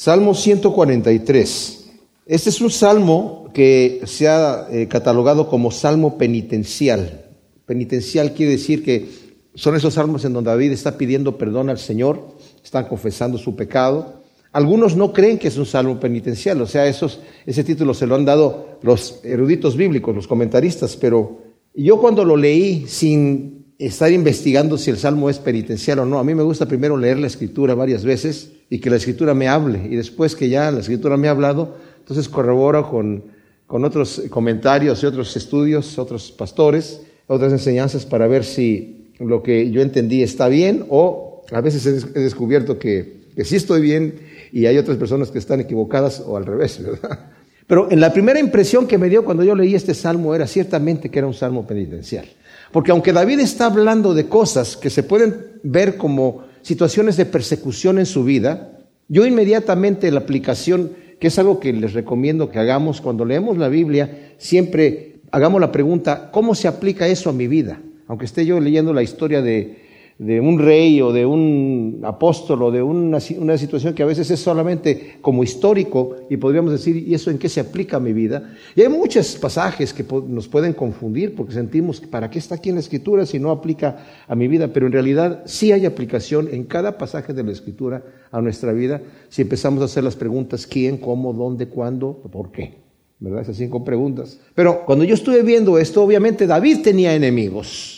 Salmo 143. Este es un salmo que se ha eh, catalogado como salmo penitencial. Penitencial quiere decir que son esos salmos en donde David está pidiendo perdón al Señor, están confesando su pecado. Algunos no creen que es un salmo penitencial, o sea, esos, ese título se lo han dado los eruditos bíblicos, los comentaristas, pero yo cuando lo leí sin estar investigando si el salmo es penitencial o no. A mí me gusta primero leer la escritura varias veces y que la escritura me hable. Y después que ya la escritura me ha hablado, entonces corroboro con, con otros comentarios y otros estudios, otros pastores, otras enseñanzas para ver si lo que yo entendí está bien o a veces he descubierto que, que sí estoy bien y hay otras personas que están equivocadas o al revés, ¿verdad? Pero en la primera impresión que me dio cuando yo leí este salmo era ciertamente que era un salmo penitencial. Porque aunque David está hablando de cosas que se pueden ver como situaciones de persecución en su vida, yo inmediatamente la aplicación, que es algo que les recomiendo que hagamos cuando leemos la Biblia, siempre hagamos la pregunta, ¿cómo se aplica eso a mi vida? Aunque esté yo leyendo la historia de, de un rey o de un apóstol o de una, situación que a veces es solamente como histórico y podríamos decir, ¿y eso en qué se aplica a mi vida? Y hay muchos pasajes que nos pueden confundir porque sentimos, ¿para qué está aquí en la escritura si no aplica a mi vida? Pero en realidad sí hay aplicación en cada pasaje de la escritura a nuestra vida si empezamos a hacer las preguntas, ¿quién, cómo, dónde, cuándo, por qué? ¿Verdad? Esas cinco preguntas. Pero cuando yo estuve viendo esto, obviamente David tenía enemigos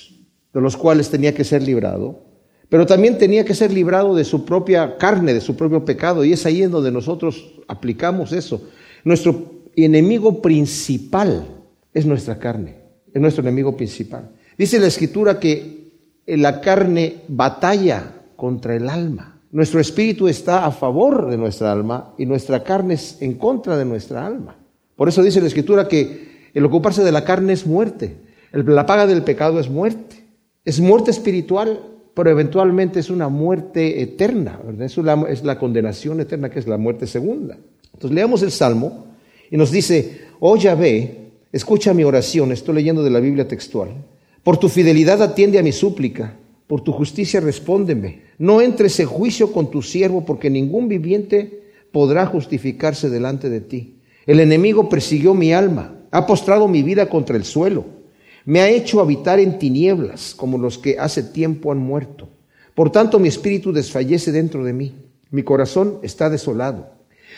de los cuales tenía que ser librado, pero también tenía que ser librado de su propia carne, de su propio pecado, y es ahí en donde nosotros aplicamos eso. Nuestro enemigo principal es nuestra carne, es nuestro enemigo principal. Dice la escritura que la carne batalla contra el alma. Nuestro espíritu está a favor de nuestra alma y nuestra carne es en contra de nuestra alma. Por eso dice la escritura que el ocuparse de la carne es muerte, la paga del pecado es muerte. Es muerte espiritual, pero eventualmente es una muerte eterna, ¿verdad? Es, la, es la condenación eterna que es la muerte segunda. Entonces leamos el Salmo y nos dice, oh Yahvé, escucha mi oración, estoy leyendo de la Biblia textual, por tu fidelidad atiende a mi súplica, por tu justicia respóndeme, no entres en juicio con tu siervo, porque ningún viviente podrá justificarse delante de ti. El enemigo persiguió mi alma, ha postrado mi vida contra el suelo. Me ha hecho habitar en tinieblas como los que hace tiempo han muerto. Por tanto mi espíritu desfallece dentro de mí. Mi corazón está desolado.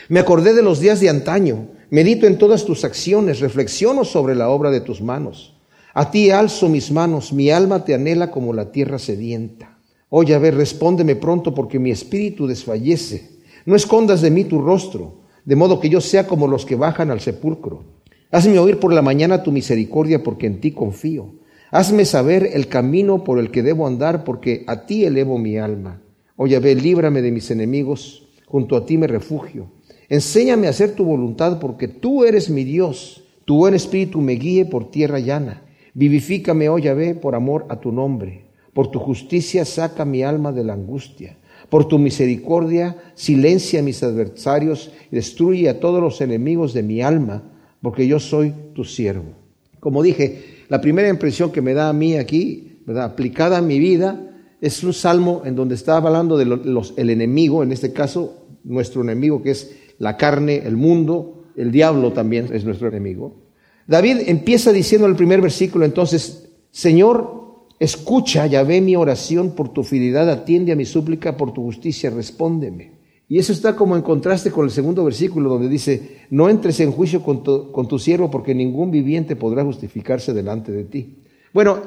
Me acordé de los días de antaño. Medito en todas tus acciones. Reflexiono sobre la obra de tus manos. A ti alzo mis manos. Mi alma te anhela como la tierra sedienta. Oh Yahvé, respóndeme pronto porque mi espíritu desfallece. No escondas de mí tu rostro, de modo que yo sea como los que bajan al sepulcro. Hazme oír por la mañana tu misericordia, porque en ti confío. Hazme saber el camino por el que debo andar, porque a ti elevo mi alma. Oh ve, líbrame de mis enemigos, junto a ti me refugio. Enséñame a hacer tu voluntad, porque tú eres mi Dios. Tu buen espíritu me guíe por tierra llana. Vivifícame, oh ve, por amor a tu nombre. Por tu justicia saca mi alma de la angustia. Por tu misericordia silencia a mis adversarios y destruye a todos los enemigos de mi alma porque yo soy tu siervo. Como dije, la primera impresión que me da a mí aquí, aplicada a mi vida, es un salmo en donde está hablando de los, el enemigo, en este caso nuestro enemigo que es la carne, el mundo, el diablo también es nuestro enemigo. David empieza diciendo en el primer versículo entonces, Señor, escucha, ya ve mi oración, por tu fidelidad atiende a mi súplica, por tu justicia respóndeme. Y eso está como en contraste con el segundo versículo donde dice, no entres en juicio con tu, siervo porque ningún viviente podrá justificarse delante de ti. Bueno,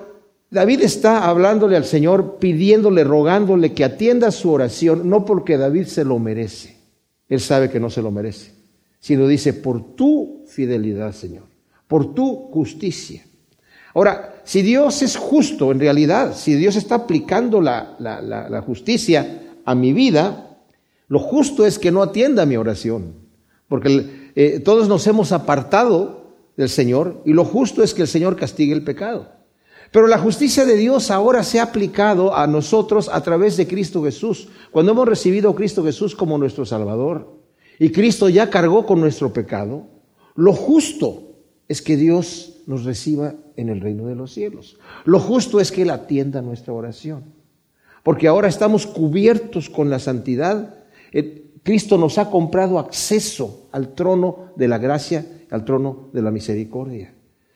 David está hablándole al Señor, pidiéndole, rogándole que atienda su oración, no porque David se lo merece, él sabe que no se lo merece, sino dice, por tu fidelidad, Señor, por tu justicia. Ahora, si Dios es justo en realidad, si Dios está aplicando la, la justicia a mi vida, lo justo es que no atienda mi oración, porque eh, todos nos hemos apartado del Señor y lo justo es que el Señor castigue el pecado. Pero la justicia de Dios ahora se ha aplicado a nosotros a través de Cristo Jesús. Cuando hemos recibido a Cristo Jesús como nuestro Salvador y Cristo ya cargó con nuestro pecado, lo justo es que Dios nos reciba en el reino de los cielos. Lo justo es que Él atienda nuestra oración. Porque ahora estamos cubiertos con la santidad Cristo nos ha comprado acceso al trono de la gracia, al trono de la misericordia.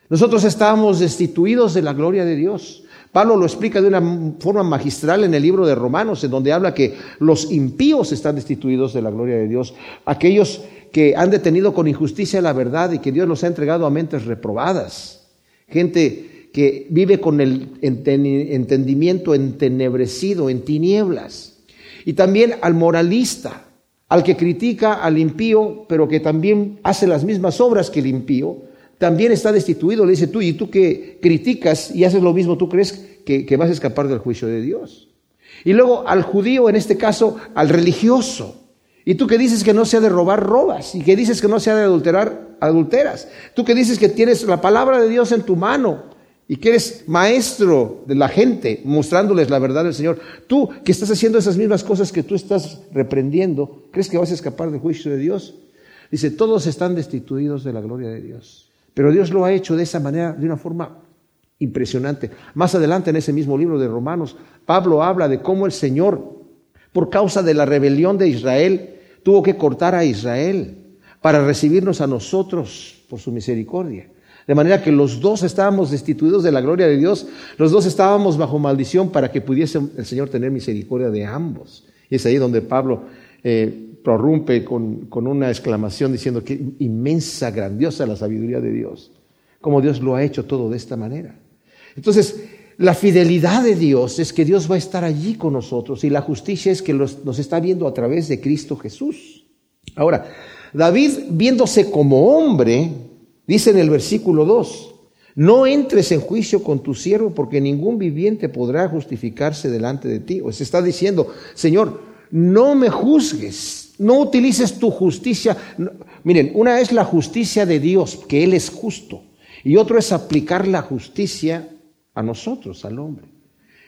Nosotros estábamos destituidos de la gloria de Dios. Pablo lo explica de una forma magistral en el libro de Romanos, en donde habla que los impíos están destituidos de la gloria de Dios, aquellos que han detenido con injusticia la verdad y que Dios nos ha entregado a mentes reprobadas, gente que vive con el entendimiento entenebrecido, en tinieblas, y también al moralista, al que critica al impío, pero que también hace las mismas obras que el impío, también está destituido. Le dice tú, y tú que criticas y haces lo mismo, ¿tú crees que, que, vas a escapar del juicio de Dios? Y luego al judío, en este caso, al religioso. Y tú que dices que no se ha de robar, robas. Y que dices que no se ha de adulterar, adulteras. Tú que dices que tienes la palabra de Dios en tu mano y que eres maestro de la gente, mostrándoles la verdad del Señor. Tú que estás haciendo esas mismas cosas que tú estás reprendiendo, ¿crees que vas a escapar del juicio de Dios? Dice, todos están destituidos de la gloria de Dios. Pero Dios lo ha hecho de esa manera, de una forma impresionante. Más adelante en ese mismo libro de Romanos, Pablo habla de cómo el Señor, por causa de la rebelión de Israel, tuvo que cortar a Israel para recibirnos a nosotros por su misericordia. De manera que los dos estábamos destituidos de la gloria de Dios, los dos estábamos bajo maldición para que pudiese el Señor tener misericordia de ambos. Y es ahí donde Pablo eh, prorrumpe con, con una exclamación diciendo que inmensa, grandiosa la sabiduría de Dios, como Dios lo ha hecho todo de esta manera. Entonces, la fidelidad de Dios es que Dios va a estar allí con nosotros y la justicia es que nos está viendo a través de Cristo Jesús. Ahora, David, viéndose como hombre, dice en el versículo 2, no entres en juicio con tu siervo porque ningún viviente podrá justificarse delante de ti. O se está diciendo, Señor, no me juzgues, no utilices tu justicia. miren, una es la justicia de Dios, que Él es justo, y otro es aplicar la justicia a nosotros, al hombre.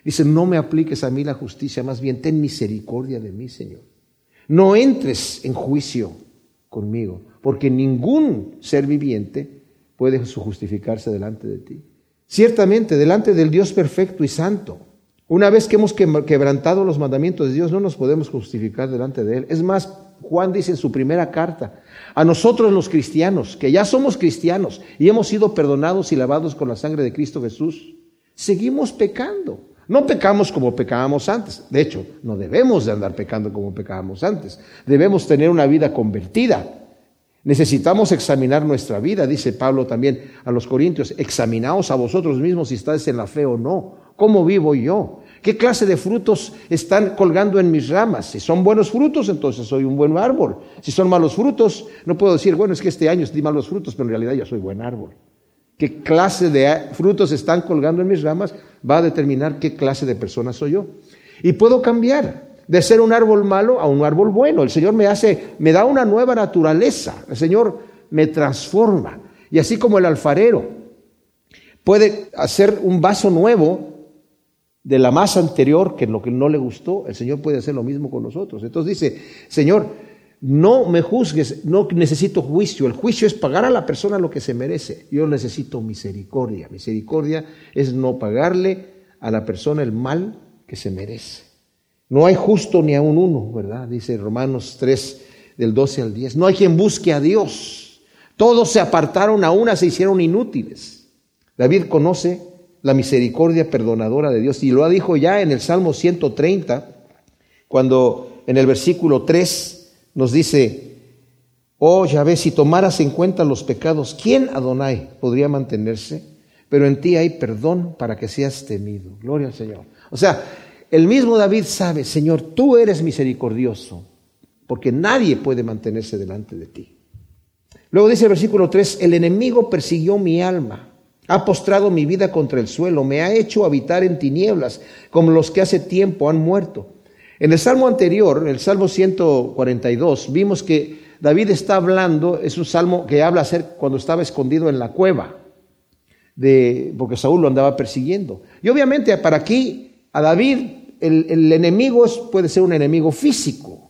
Dice, no me apliques a mí la justicia, más bien ten misericordia de mí, Señor. No entres en juicio conmigo, porque ningún ser viviente puede justificarse delante de ti. Ciertamente, delante del Dios perfecto y santo, una vez que hemos quebrantado los mandamientos de Dios, no nos podemos justificar delante de Él. Es más, Juan dice en su primera carta, a nosotros los cristianos, que ya somos cristianos y hemos sido perdonados y lavados con la sangre de Cristo Jesús, seguimos pecando. No pecamos como pecábamos antes. De hecho, no debemos de andar pecando como pecábamos antes. Debemos tener una vida convertida. Necesitamos examinar nuestra vida, dice Pablo también a los Corintios. Examinaos a vosotros mismos si estáis en la fe o no. ¿Cómo vivo yo? ¿Qué clase de frutos están colgando en mis ramas? Si son buenos frutos, entonces soy un buen árbol. Si son malos frutos, no puedo decir, bueno, es que este año di malos frutos, pero en realidad yo soy buen árbol. ¿Qué clase de frutos están colgando en mis ramas? Va a determinar qué clase de persona soy yo. Y puedo cambiar de ser un árbol malo a un árbol bueno. El Señor me hace, me da una nueva naturaleza. El Señor me transforma. Y así como el alfarero puede hacer un vaso nuevo, de la masa anterior, que lo que no le gustó, el Señor puede hacer lo mismo con nosotros. Entonces dice, Señor, no me juzgues, no necesito juicio. El juicio es pagar a la persona lo que se merece. Yo necesito misericordia. Misericordia es no pagarle a la persona el mal que se merece. No hay justo ni a un uno, ¿verdad? Dice Romanos 3 del 12 al 10. No hay quien busque a Dios. Todos se apartaron, a una se hicieron inútiles. David conoce la misericordia perdonadora de Dios. Y lo ha dicho ya en el Salmo 130, cuando en el versículo 3 nos dice, oh Yahvé, si tomaras en cuenta los pecados, ¿quién Adonai podría mantenerse? Pero en ti hay perdón para que seas temido. Gloria al Señor. O sea, el mismo David sabe, Señor, tú eres misericordioso, porque nadie puede mantenerse delante de ti. Luego dice el versículo 3, el enemigo persiguió mi alma ha postrado mi vida contra el suelo, me ha hecho habitar en tinieblas, como los que hace tiempo han muerto. En el salmo anterior, el salmo 142, vimos que David está hablando, es un salmo que habla ser cuando estaba escondido en la cueva, de, porque Saúl lo andaba persiguiendo. Y obviamente para aquí, a David, el, enemigo puede ser un enemigo físico,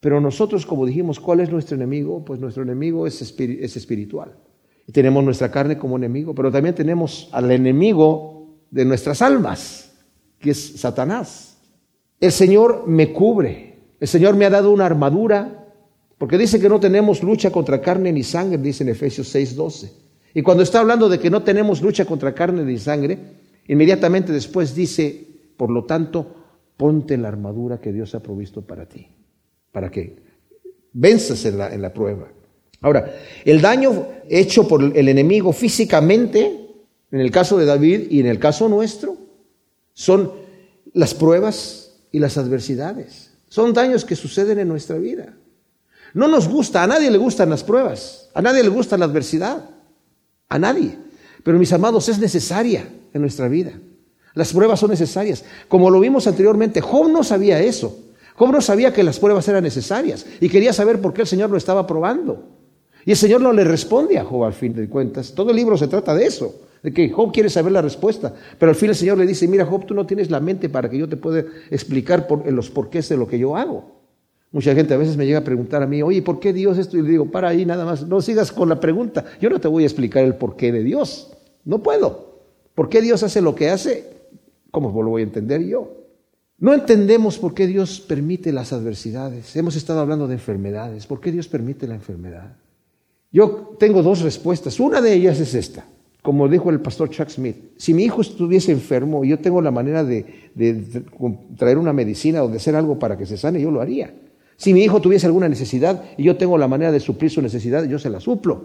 pero nosotros, como dijimos, ¿cuál es nuestro enemigo? Pues nuestro enemigo es, es espiritual. Tenemos nuestra carne como enemigo, pero también tenemos al enemigo de nuestras almas, que es Satanás. El Señor me cubre El Señor me ha dado una armadura, porque dice que no tenemos lucha contra carne ni sangre, dice en Efesios 6:12. Y cuando está hablando de que no tenemos lucha contra carne ni sangre, inmediatamente después dice, por lo tanto, ponte la armadura que Dios ha provisto para ti, para que venzas en la, en la prueba. Ahora, el daño hecho por el enemigo físicamente, en el caso de David y en el caso nuestro, son las pruebas y las adversidades. Son daños que suceden en nuestra vida. No nos gusta, a nadie le gustan las pruebas, a nadie le gusta la adversidad, a nadie. Pero mis amados, es necesaria en nuestra vida. Las pruebas son necesarias. Como lo vimos anteriormente, Job no sabía eso. Job no sabía que las pruebas eran necesarias y quería saber por qué el Señor lo estaba probando. Y el Señor no le responde a Job al fin de cuentas. Todo el libro se trata de eso, de que Job quiere saber la respuesta. Pero al fin el Señor le dice, mira Job, tú no tienes la mente para que yo te pueda explicar por, los porqués de lo que yo hago. Mucha gente a veces me llega a preguntar a mí, oye, ¿por qué Dios esto? Y le digo, para ahí nada más, no sigas con la pregunta. Yo no te voy a explicar el porqué de Dios. No puedo. ¿Por qué Dios hace lo que hace? ¿Cómo lo voy a entender yo? No entendemos por qué Dios permite las adversidades. Hemos estado hablando de enfermedades. ¿Por qué Dios permite la enfermedad? Yo tengo dos respuestas. Una de ellas es esta. Como dijo el pastor Chuck Smith, si mi hijo estuviese enfermo y yo tengo la manera de, traer una medicina o de hacer algo para que se sane, yo lo haría. Si mi hijo tuviese alguna necesidad y yo tengo la manera de suplir su necesidad, yo se la suplo.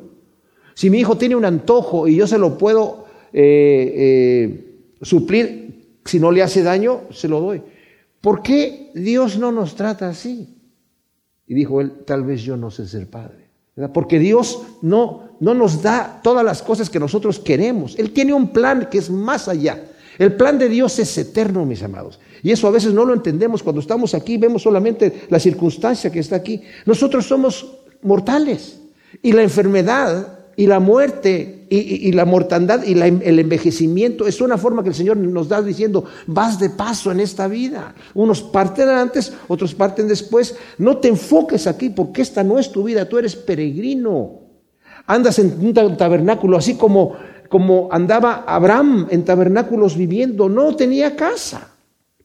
Si mi hijo tiene un antojo y yo se lo puedo eh, eh, suplir, si no le hace daño, se lo doy. ¿Por qué Dios no nos trata así? Y dijo él, tal vez yo no sé ser padre. Porque Dios no, no nos da todas las cosas que nosotros queremos. Él tiene un plan que es más allá. El plan de Dios es eterno, mis amados. Y eso a veces no lo entendemos. Cuando estamos aquí vemos solamente la circunstancia que está aquí. Nosotros somos mortales. Y la enfermedad y la muerte y, la mortandad y el envejecimiento es una forma que el Señor nos da diciendo, vas de paso en esta vida. Unos parten antes, otros parten después. No te enfoques aquí porque esta no es tu vida, tú eres peregrino. Andas en un tabernáculo así como, como andaba Abraham en tabernáculos viviendo, no tenía casa,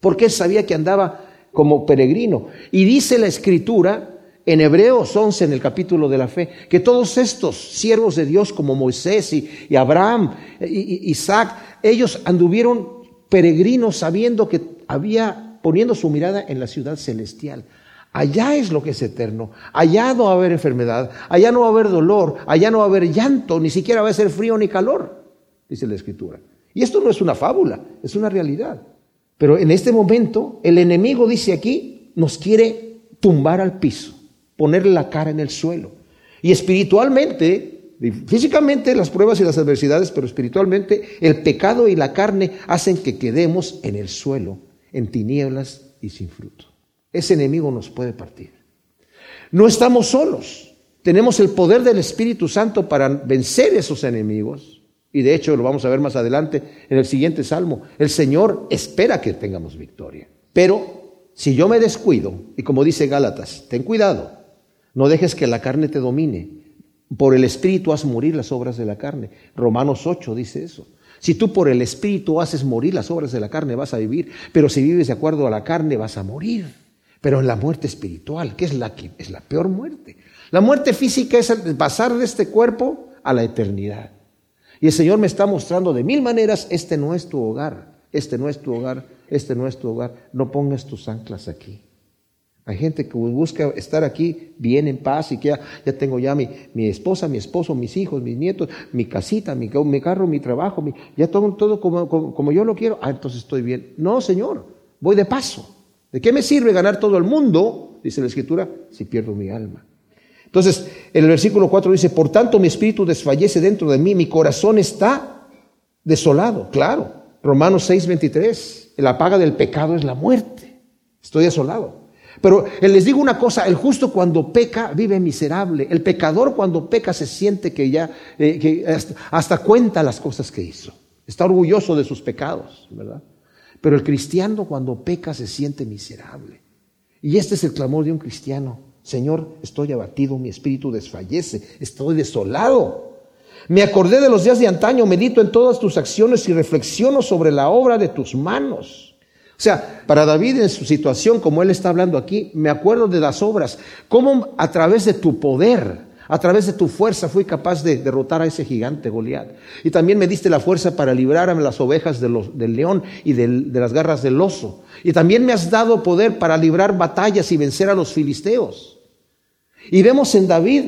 porque sabía que andaba como peregrino. Y dice la escritura, en Hebreos 11, en el capítulo de la fe, que todos estos siervos de Dios como Moisés y, Abraham, y, Isaac, ellos anduvieron peregrinos sabiendo que había, poniendo su mirada en la ciudad celestial. Allá es lo que es eterno. Allá no va a haber enfermedad, allá no va a haber dolor, allá no va a haber llanto, ni siquiera va a ser frío ni calor, dice la escritura. Y esto no es una fábula, es una realidad. Pero en este momento el enemigo dice aquí, nos quiere tumbar al piso ponerle la cara en el suelo. Y espiritualmente, físicamente las pruebas y las adversidades, pero espiritualmente el pecado y la carne hacen que quedemos en el suelo, en tinieblas y sin fruto. Ese enemigo nos puede partir. No estamos solos. Tenemos el poder del Espíritu Santo para vencer esos enemigos. Y de hecho lo vamos a ver más adelante en el siguiente salmo. El Señor espera que tengamos victoria. Pero si yo me descuido, y como dice Gálatas, ten cuidado, no dejes que la carne te domine. Por el Espíritu haz morir las obras de la carne. Romanos 8 dice eso. Si tú por el Espíritu haces morir las obras de la carne, vas a vivir. Pero si vives de acuerdo a la carne, vas a morir. Pero en la muerte espiritual, que es la, que es la peor muerte. La muerte física es pasar de este cuerpo a la eternidad. Y el Señor me está mostrando de mil maneras, este no es tu hogar, este no es tu hogar, este no es tu hogar. No pongas tus anclas aquí. Hay gente que busca estar aquí bien en paz y que ya, tengo ya mi, mi, esposa, mi esposo, mis hijos, mis nietos, mi casita, mi, mi carro, mi trabajo, ya todo, todo como, como, yo lo quiero. Ah, entonces estoy bien. No, Señor, voy de paso. ¿De qué me sirve ganar todo el mundo, dice la Escritura, si pierdo mi alma? Entonces, en el versículo 4 dice, por tanto mi espíritu desfallece dentro de mí, mi corazón está desolado. Claro, Romanos 6, 23, la paga del pecado es la muerte. Estoy desolado. Pero les digo una cosa, el justo cuando peca vive miserable. El pecador cuando peca se siente que ya, eh, que hasta, cuenta las cosas que hizo. Está orgulloso de sus pecados, ¿verdad? Pero el cristiano cuando peca se siente miserable. Y este es el clamor de un cristiano. Señor, estoy abatido, mi espíritu desfallece, estoy desolado. Me acordé de los días de antaño, medito en todas tus acciones y reflexiono sobre la obra de tus manos. O sea, para David en su situación, como él está hablando aquí, me acuerdo de las obras, cómo a través de tu poder, a través de tu fuerza fui capaz de derrotar a ese gigante Goliat. Y también me diste la fuerza para librar a las ovejas del león y de las garras del oso. Y también me has dado poder para librar batallas y vencer a los filisteos. Y vemos en David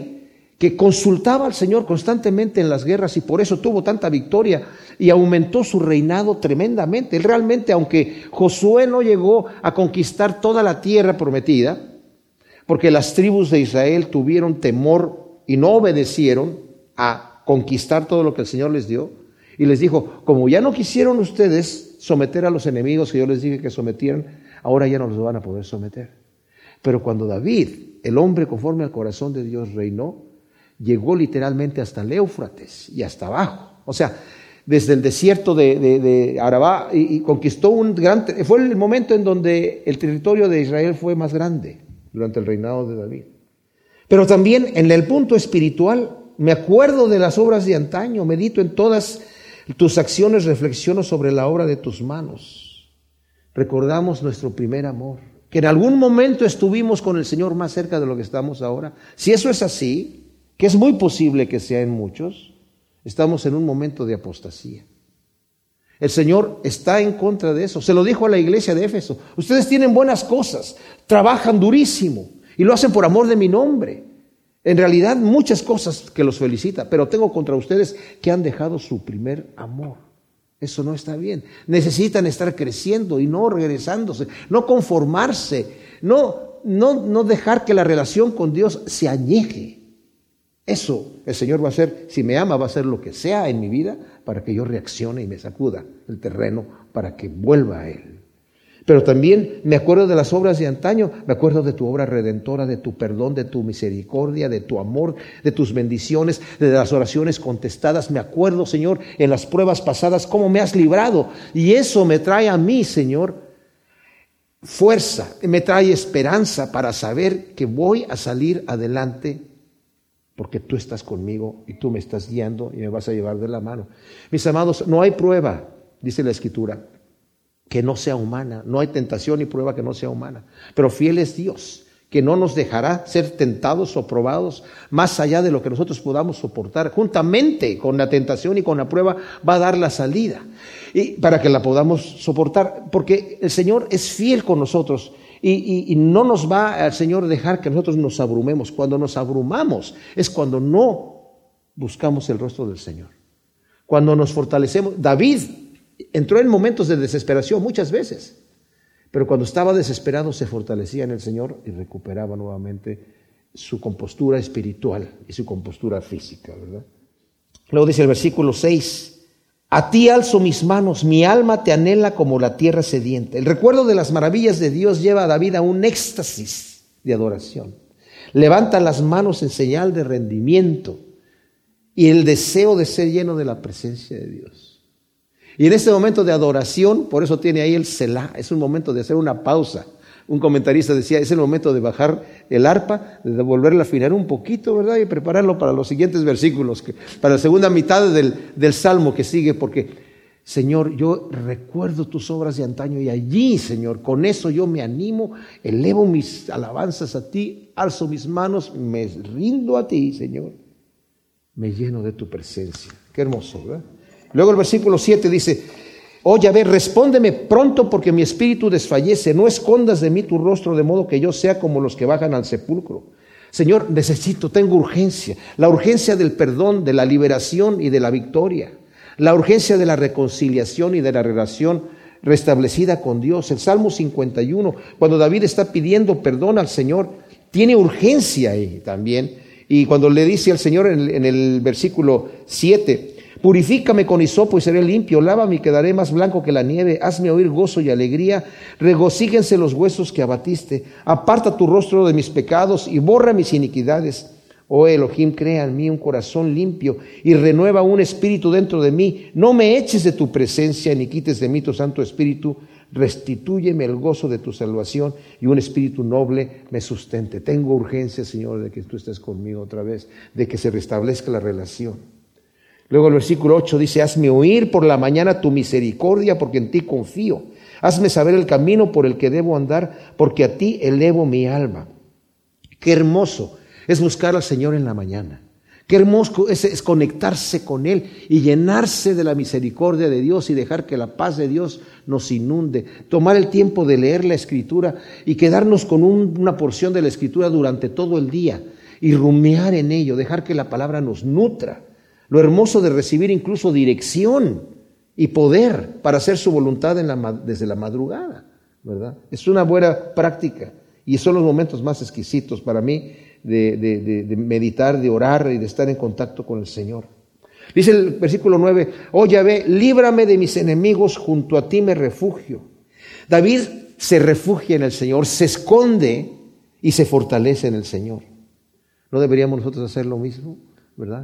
que consultaba al Señor constantemente en las guerras y por eso tuvo tanta victoria y aumentó su reinado tremendamente. Él realmente, aunque Josué no llegó a conquistar toda la tierra prometida, porque las tribus de Israel tuvieron temor y no obedecieron a conquistar todo lo que el Señor les dio, y les dijo, como ya no quisieron ustedes someter a los enemigos que yo les dije que sometieran, ahora ya no los van a poder someter. Pero cuando David, el hombre conforme al corazón de Dios, reinó, llegó literalmente hasta el y hasta abajo. O sea, desde el desierto de, Arabá y, conquistó un gran... Fue el momento en donde el territorio de Israel fue más grande durante el reinado de David. Pero también en el punto espiritual, me acuerdo de las obras de antaño, medito en todas tus acciones, reflexiono sobre la obra de tus manos. Recordamos nuestro primer amor, que en algún momento estuvimos con el Señor más cerca de lo que estamos ahora. Si eso es así, que es muy posible que sea en muchos, estamos en un momento de apostasía. El Señor está en contra de eso. Se lo dijo a la iglesia de Éfeso. Ustedes tienen buenas cosas, trabajan durísimo y lo hacen por amor de mi nombre. En realidad muchas cosas que los felicita, pero tengo contra ustedes que han dejado su primer amor. Eso no está bien. Necesitan estar creciendo y no regresándose, no conformarse, no, no, no dejar que la relación con Dios se añeje. Eso el Señor va a hacer, si me ama, va a hacer lo que sea en mi vida para que yo reaccione y me sacuda el terreno para que vuelva a Él. Pero también me acuerdo de las obras de antaño, me acuerdo de tu obra redentora, de tu perdón, de tu misericordia, de tu amor, de tus bendiciones, de las oraciones contestadas. Me acuerdo, Señor, en las pruebas pasadas, cómo me has librado. Y eso me trae a mí, Señor, fuerza, me trae esperanza para saber que voy a salir adelante porque tú estás conmigo y tú me estás guiando y me vas a llevar de la mano. Mis amados, no hay prueba, dice la Escritura, que no sea humana, no hay tentación y prueba que no sea humana, pero fiel es Dios, que no nos dejará ser tentados o probados más allá de lo que nosotros podamos soportar. Juntamente con la tentación y con la prueba va a dar la salida y para que la podamos soportar, porque el Señor es fiel con nosotros y, no nos va al Señor dejar que nosotros nos abrumemos. Cuando nos abrumamos es cuando no buscamos el rostro del Señor. Cuando nos fortalecemos. David entró en momentos de desesperación muchas veces, pero cuando estaba desesperado se fortalecía en el Señor y recuperaba nuevamente su compostura espiritual y su compostura física, ¿verdad? Luego dice el versículo 6, a ti alzo mis manos, mi alma te anhela como la tierra sediente. El recuerdo de las maravillas de Dios lleva a David a un éxtasis de adoración. Levanta las manos en señal de rendimiento y el deseo de ser lleno de la presencia de Dios. Y en este momento de adoración, por eso tiene ahí el Selah, es un momento de hacer una pausa un comentarista decía, es el momento de bajar el arpa, de volverla a afinar un poquito, ¿verdad? Y prepararlo para los siguientes versículos, para la segunda mitad del, del Salmo que sigue, porque, Señor, yo recuerdo tus obras de antaño y allí, Señor, con eso yo me animo, elevo mis alabanzas a ti, alzo mis manos, me rindo a ti, Señor, me lleno de tu presencia. Qué hermoso, ¿verdad? Luego el versículo 7 dice, A ver, respóndeme pronto porque mi espíritu desfallece. No escondas de mí tu rostro de modo que yo sea como los que bajan al sepulcro. Señor, necesito, tengo urgencia. La urgencia del perdón, de la liberación y de la victoria. La urgencia de la reconciliación y de la relación restablecida con Dios. El Salmo 51, cuando David está pidiendo perdón al Señor, tiene urgencia ahí también. Y cuando le dice al Señor en el, en el versículo 7, Purifícame con hisopo y seré limpio, lávame y quedaré más blanco que la nieve, hazme oír gozo y alegría, regocíguense los huesos que abatiste, aparta tu rostro de mis pecados y borra mis iniquidades. Oh Elohim, crea en mí un corazón limpio y renueva un espíritu dentro de mí. No me eches de tu presencia ni quites de mí tu Santo Espíritu. Restitúyeme el gozo de tu salvación y un espíritu noble me sustente. Tengo urgencia, Señor, de que tú estés conmigo otra vez, de que se restablezca la relación. Luego el versículo 8 dice, hazme oír por la mañana tu misericordia, porque en ti confío. Hazme saber el camino por el que debo andar, porque a ti elevo mi alma. Qué hermoso es buscar al Señor en la mañana. Qué hermoso es, conectarse con Él y llenarse de la misericordia de Dios y dejar que la paz de Dios nos inunde. Tomar el tiempo de leer la Escritura y quedarnos con una porción de la Escritura durante todo el día y rumiar en ello, dejar que la palabra nos nutra. Lo hermoso de recibir incluso dirección y poder para hacer su voluntad desde la madrugada, ¿verdad? Es una buena práctica y son los momentos más exquisitos para mí de, meditar, de orar y de estar en contacto con el Señor. Dice el versículo 9, oh Yahvé, líbrame de mis enemigos, junto a ti me refugio. David se refugia en el Señor, se esconde y se fortalece en el Señor. ¿No deberíamos nosotros hacer lo mismo?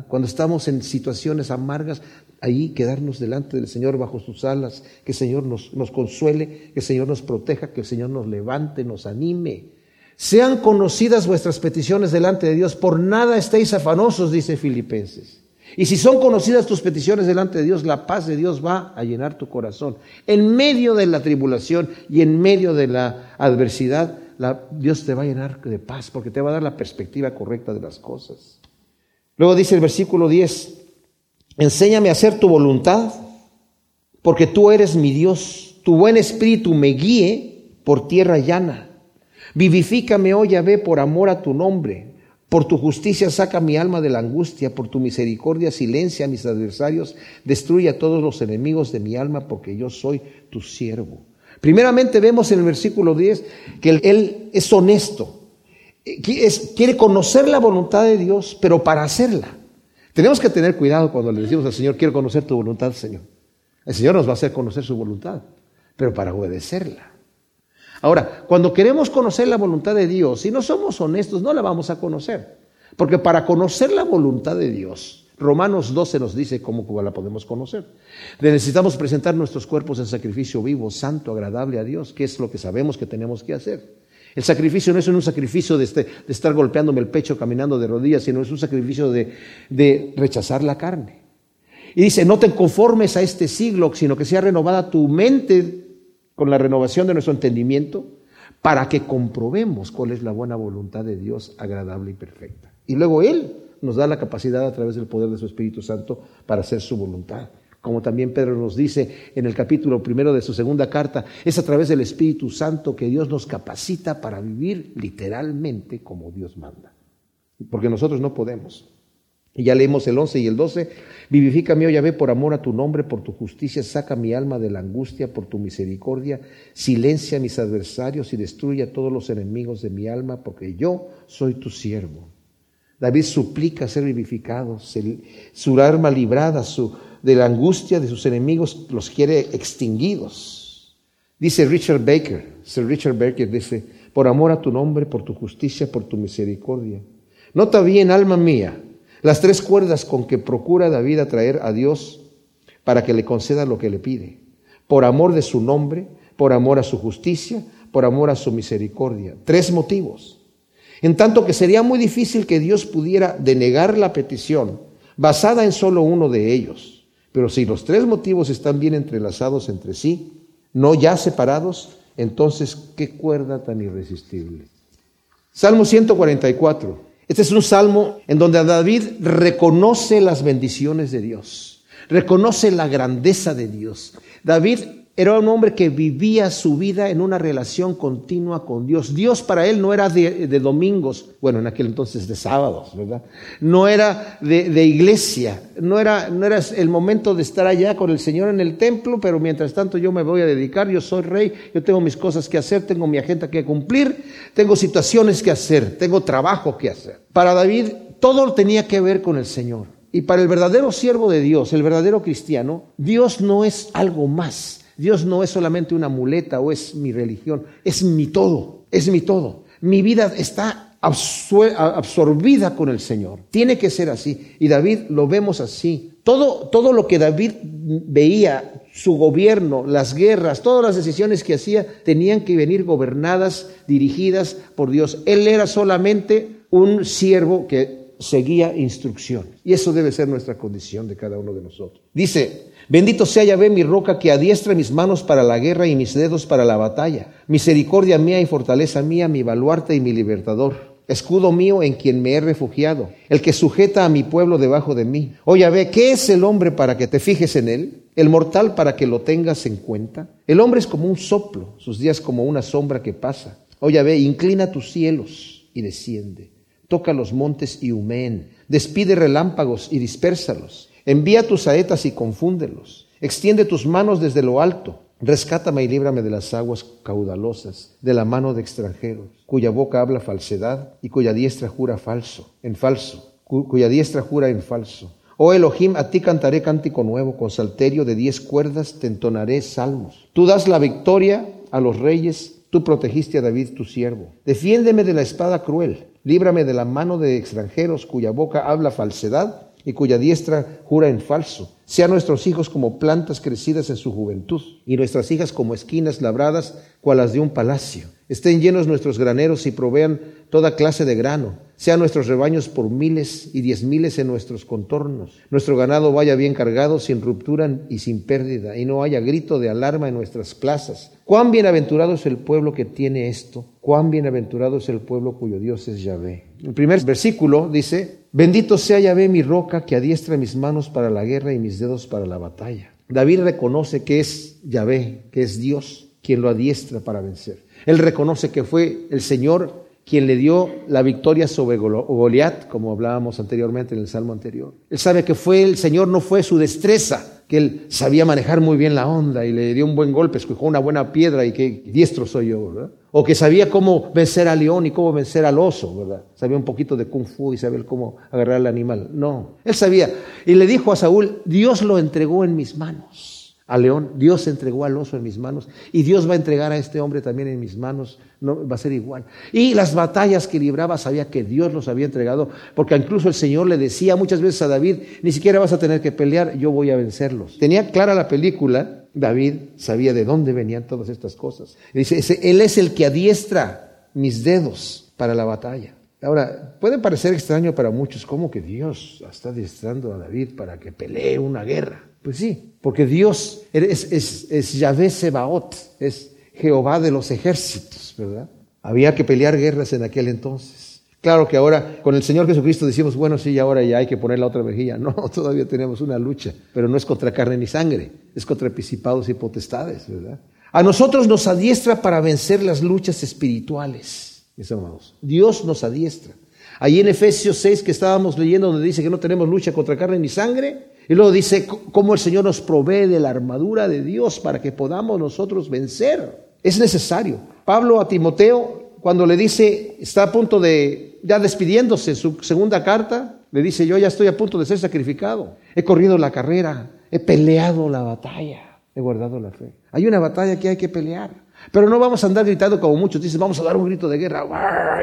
Cuando estamos en situaciones amargas, ahí quedarnos delante del Señor bajo sus alas, que el Señor nos, nos consuele, que el Señor nos proteja, que el Señor nos levante, nos anime. Sean conocidas vuestras peticiones delante de Dios, por nada estéis afanosos, dice Filipenses. Y si son conocidas tus peticiones delante de Dios, la paz de Dios va a llenar tu corazón. En medio de la tribulación y en medio de la adversidad, Dios te va a llenar de paz porque te va a dar la perspectiva correcta de las cosas. Luego dice el versículo 10, enséñame a hacer tu voluntad, porque tú eres mi Dios, tu buen espíritu me guíe por tierra llana. Vivifícame, oh Yahvé, por amor a tu nombre. Por tu justicia saca mi alma de la angustia, por tu misericordia silencia a mis adversarios, destruye a todos los enemigos de mi alma, porque yo soy tu siervo. Primeramente vemos en el versículo 10 que él es honesto, quiere conocer la voluntad de Dios, pero para hacerla. Tenemos que tener cuidado cuando le decimos al Señor, quiero conocer tu voluntad, Señor. El Señor nos va a hacer conocer su voluntad, pero para obedecerla. Ahora, cuando queremos conocer la voluntad de Dios, si no somos honestos, no la vamos a conocer. Porque para conocer la voluntad de Dios, Romanos 12 nos dice cómo la podemos conocer. Necesitamos presentar nuestros cuerpos en sacrificio vivo, santo, agradable a Dios, que es lo que sabemos que tenemos que hacer. El sacrificio no es un sacrificio este, de, estar golpeándome el pecho caminando de rodillas, sino es un sacrificio de, de rechazar la carne. Y dice, no te conformes a este siglo, sino que sea renovada tu mente con la renovación de nuestro entendimiento para que comprobemos cuál es la buena voluntad de Dios agradable y perfecta. Y luego Él nos da la capacidad a través del poder de su Espíritu Santo para hacer su voluntad como también Pedro nos dice en el capítulo primero de su segunda carta, es a través del Espíritu Santo que Dios nos capacita para vivir literalmente como Dios manda. Porque nosotros no podemos. Y ya leemos el 11 y el 12. Vivifícame, oh Yahvé, por amor a tu nombre, por tu justicia, saca mi alma de la angustia, por tu misericordia, silencia a mis adversarios y destruye a todos los enemigos de mi alma, porque yo soy tu siervo. David suplica ser vivificado, su arma librada, su, de la angustia de sus enemigos, los quiere extinguidos. Dice Richard Baker, Sir Richard Baker dice, por amor a tu nombre, por tu justicia, por tu misericordia. Nota bien, alma mía, las tres cuerdas con que procura David atraer a Dios para que le conceda lo que le pide. Por amor de su nombre, por amor a su justicia, por amor a su misericordia. Tres motivos. En tanto que sería muy difícil que Dios pudiera denegar la petición basada en solo uno de ellos. Pero si los tres motivos están bien entrelazados entre sí, no ya separados, entonces qué cuerda tan irresistible. Salmo 144. Este es un salmo en donde David reconoce las bendiciones de Dios, reconoce la grandeza de Dios. David era un hombre que vivía su vida en una relación continua con Dios. Dios para él no era de, domingos, bueno, en aquel entonces de sábados, ¿verdad? No era de, iglesia, no era, no era el momento de estar allá con el Señor en el templo, pero mientras tanto yo me voy a dedicar, yo soy rey, yo tengo mis cosas que hacer, tengo mi agenda que cumplir, tengo situaciones que hacer, tengo trabajo que hacer. Para David todo tenía que ver con el Señor. Y para el verdadero siervo de Dios, el verdadero cristiano, Dios no es algo más. Dios no es solamente una muleta o es mi religión, es mi todo, es mi todo. Mi vida está absorbida con el Señor. Tiene que ser así. Y David lo vemos así. Todo, todo lo que David veía, su gobierno, las guerras, todas las decisiones que hacía, tenían que venir gobernadas, dirigidas por Dios. Él era solamente un siervo que seguía instrucción. Y eso debe ser nuestra condición de cada uno de nosotros. Dice, bendito sea Yahvé mi roca que adiestra mis manos para la guerra y mis dedos para la batalla. Misericordia mía y fortaleza mía, mi baluarte y mi libertador. Escudo mío en quien me he refugiado, el que sujeta a mi pueblo debajo de mí. Oye, Yahvé, ¿qué es el hombre para que te fijes en él? El mortal para que lo tengas en cuenta. El hombre es como un soplo, sus días como una sombra que pasa. Oye, Yahvé, inclina tus cielos y desciende toca los montes y humeen, despide relámpagos y dispérsalos, envía tus saetas y confúndelos, extiende tus manos desde lo alto, rescátame y líbrame de las aguas caudalosas, de la mano de extranjeros, cuya boca habla falsedad y cuya diestra jura falso, en falso, cuya diestra jura en falso. Oh Elohim, a ti cantaré cántico nuevo, con salterio de diez cuerdas te entonaré salmos. Tú das la victoria a los reyes, tú protegiste a David tu siervo. Defiéndeme de la espada cruel Líbrame de la mano de extranjeros cuya boca habla falsedad y cuya diestra jura en falso. Sean nuestros hijos como plantas crecidas en su juventud y nuestras hijas como esquinas labradas cual las de un palacio. Estén llenos nuestros graneros y provean toda clase de grano. Sean nuestros rebaños por miles y diez miles en nuestros contornos. Nuestro ganado vaya bien cargado, sin ruptura y sin pérdida, y no haya grito de alarma en nuestras plazas. Cuán bienaventurado es el pueblo que tiene esto. Cuán bienaventurado es el pueblo cuyo Dios es Yahvé. El primer versículo dice, bendito sea Yahvé mi roca que adiestra mis manos para la guerra y mis dedos para la batalla. David reconoce que es Yahvé, que es Dios quien lo adiestra para vencer. Él reconoce que fue el Señor quien le dio la victoria sobre Goliat, como hablábamos anteriormente en el salmo anterior. Él sabe que fue el Señor, no fue su destreza, que él sabía manejar muy bien la onda y le dio un buen golpe, escogió una buena piedra y que diestro soy yo, ¿verdad? O que sabía cómo vencer al león y cómo vencer al oso, ¿verdad? Sabía un poquito de kung fu y sabía cómo agarrar al animal. No, él sabía. Y le dijo a Saúl, Dios lo entregó en mis manos al león, Dios entregó al oso en mis manos y Dios va a entregar a este hombre también en mis manos, no va a ser igual. Y las batallas que libraba sabía que Dios los había entregado, porque incluso el Señor le decía muchas veces a David, ni siquiera vas a tener que pelear, yo voy a vencerlos. Tenía clara la película, David sabía de dónde venían todas estas cosas. Dice, él es el que adiestra mis dedos para la batalla. Ahora, puede parecer extraño para muchos cómo que Dios está adiestrando a David para que pelee una guerra. Pues sí, porque Dios es, es, es Yahvé Sebaot, es Jehová de los ejércitos, ¿verdad? Había que pelear guerras en aquel entonces. Claro que ahora con el Señor Jesucristo decimos, bueno, sí, ahora ya hay que poner la otra mejilla. No, todavía tenemos una lucha, pero no es contra carne ni sangre, es contra principados y potestades, ¿verdad? A nosotros nos adiestra para vencer las luchas espirituales, Dios nos adiestra. Ahí en Efesios 6 que estábamos leyendo donde dice que no tenemos lucha contra carne ni sangre, y luego dice cómo el Señor nos provee de la armadura de Dios para que podamos nosotros vencer. Es necesario. Pablo a Timoteo, cuando le dice, está a punto de, ya despidiéndose, su segunda carta, le dice, yo ya estoy a punto de ser sacrificado. He corrido la carrera, he peleado la batalla, he guardado la fe. Hay una batalla que hay que pelear. Pero no vamos a andar gritando como muchos dicen, vamos a dar un grito de guerra,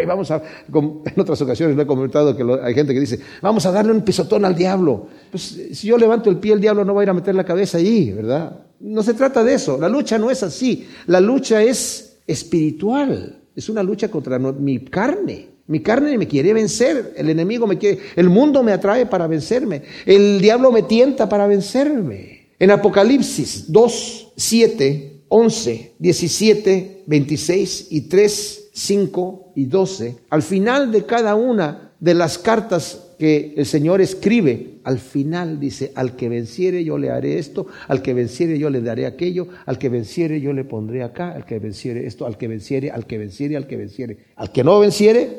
y vamos a, en otras ocasiones lo he comentado que hay gente que dice, vamos a darle un pisotón al diablo. Pues si yo levanto el pie, el diablo no va a ir a meter la cabeza allí, ¿verdad? No se trata de eso, la lucha no es así, la lucha es espiritual, es una lucha contra mi carne. Mi carne me quiere vencer, el enemigo me quiere, el mundo me atrae para vencerme, el diablo me tienta para vencerme. En Apocalipsis 2, 7 11, 17, 26 y 3, 5 y 12, al final de cada una de las cartas que el Señor escribe, al final dice, al que venciere yo le haré esto, al que venciere yo le daré aquello, al que venciere yo le pondré acá, al que venciere esto, al que venciere, al que venciere, al que venciere. Al que no venciere,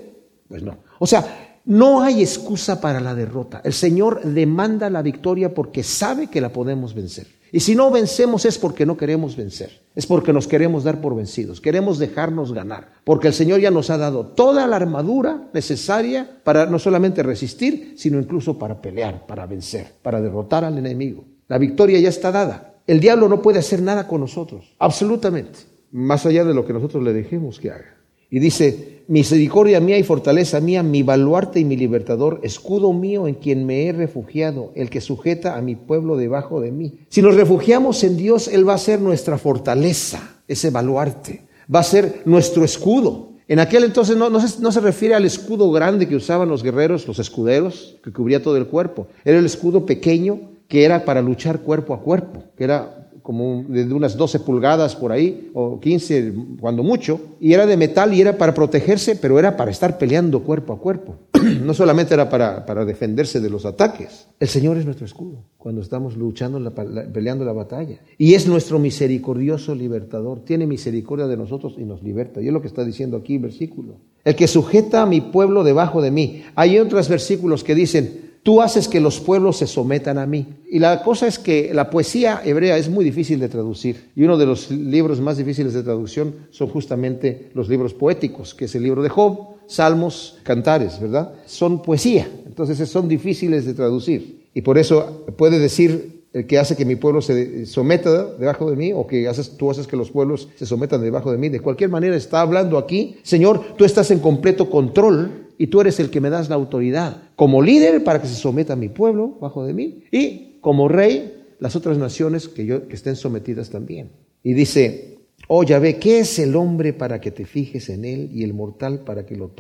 pues no. O sea, no hay excusa para la derrota. El Señor demanda la victoria porque sabe que la podemos vencer. Y si no vencemos es porque no queremos vencer, es porque nos queremos dar por vencidos, queremos dejarnos ganar, porque el Señor ya nos ha dado toda la armadura necesaria para no solamente resistir, sino incluso para pelear, para vencer, para derrotar al enemigo. La victoria ya está dada. El diablo no puede hacer nada con nosotros, absolutamente, más allá de lo que nosotros le dejemos que haga. Y dice, misericordia mía y fortaleza mía, mi baluarte y mi libertador, escudo mío en quien me he refugiado, el que sujeta a mi pueblo debajo de mí. Si nos refugiamos en Dios, Él va a ser nuestra fortaleza, ese baluarte, va a ser nuestro escudo. En aquel entonces no, se, no, se, refiere al escudo grande que usaban los guerreros, los escuderos, que cubría todo el cuerpo. Era el escudo pequeño que era para luchar cuerpo a cuerpo, que era como de unas 12 pulgadas por ahí, o 15 cuando mucho, y era de metal y era para protegerse, pero era para estar peleando cuerpo a cuerpo. no solamente era para, para, defenderse de los ataques. El Señor es nuestro escudo cuando estamos luchando, la, la, peleando la batalla. Y es nuestro misericordioso libertador. Tiene misericordia de nosotros y nos liberta. Y es lo que está diciendo aquí versículo. El que sujeta a mi pueblo debajo de mí. Hay otros versículos que dicen, Tú haces que los pueblos se sometan a mí. Y la cosa es que la poesía hebrea es muy difícil de traducir. Y uno de los libros más difíciles de traducción son justamente los libros poéticos, que es el libro de Job, Salmos, Cantares, ¿verdad? Son poesía. Entonces son difíciles de traducir. Y por eso puede decir el que hace que mi pueblo se someta debajo de mí o que haces, tú haces que los pueblos se sometan debajo de mí. De cualquier manera está hablando aquí, Señor, tú estás en completo control y tú eres el que me das la autoridad como líder para que se someta a mi pueblo bajo de mí y como rey las otras naciones que, yo, que estén sometidas también. Y dice, oh Yahvé, ¿qué es el hombre para que te fijes en él y el mortal para que lo,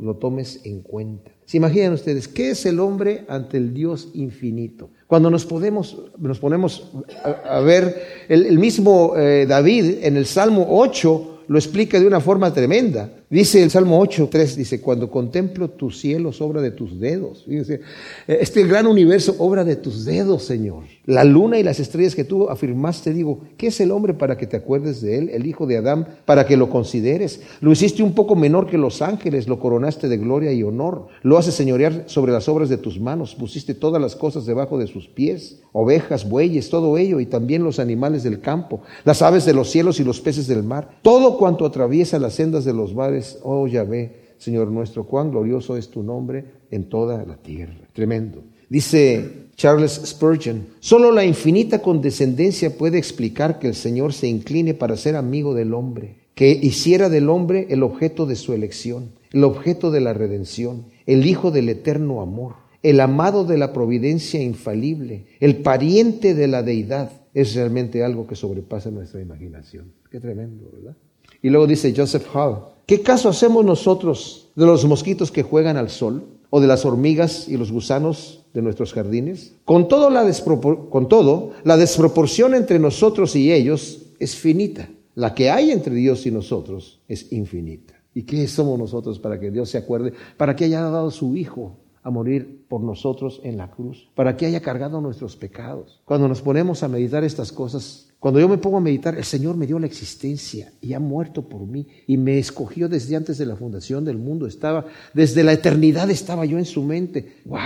lo tomes en cuenta? ¿Se imaginan ustedes qué es el hombre ante el Dios infinito? Cuando nos, podemos, nos ponemos a, ver el, mismo eh, David en el Salmo 8, lo explica de una forma tremenda. Dice el Salmo 8, 3, dice, cuando contemplo tus cielos, obra de tus dedos. Dice, este gran universo, obra de tus dedos, Señor. La luna y las estrellas que tú afirmaste, digo, ¿qué es el hombre para que te acuerdes de él? El hijo de Adán, para que lo consideres. Lo hiciste un poco menor que los ángeles, lo coronaste de gloria y honor. Lo haces señorear sobre las obras de tus manos. Pusiste todas las cosas debajo de sus pies, ovejas, bueyes, todo ello, y también los animales del campo, las aves de los cielos y los peces del mar. Todo cuanto atraviesa las sendas de los mares oh Yahvé, Señor nuestro, cuán glorioso es tu nombre en toda la tierra. Tremendo. Dice Charles Spurgeon, solo la infinita condescendencia puede explicar que el Señor se incline para ser amigo del hombre, que hiciera del hombre el objeto de su elección, el objeto de la redención, el hijo del eterno amor, el amado de la providencia infalible, el pariente de la deidad. Es realmente algo que sobrepasa nuestra imaginación. Qué tremendo, ¿verdad? Y luego dice Joseph Hall, ¿qué caso hacemos nosotros de los mosquitos que juegan al sol? ¿O de las hormigas y los gusanos de nuestros jardines? Con todo, la con todo, la desproporción entre nosotros y ellos es finita. La que hay entre Dios y nosotros es infinita. ¿Y qué somos nosotros para que Dios se acuerde? Para que haya dado su Hijo a morir por nosotros en la cruz, para que haya cargado nuestros pecados. Cuando nos ponemos a meditar estas cosas, cuando yo me pongo a meditar, el Señor me dio la existencia y ha muerto por mí y me escogió desde antes de la fundación del mundo. Estaba, desde la eternidad estaba yo en su mente. ¡Wow!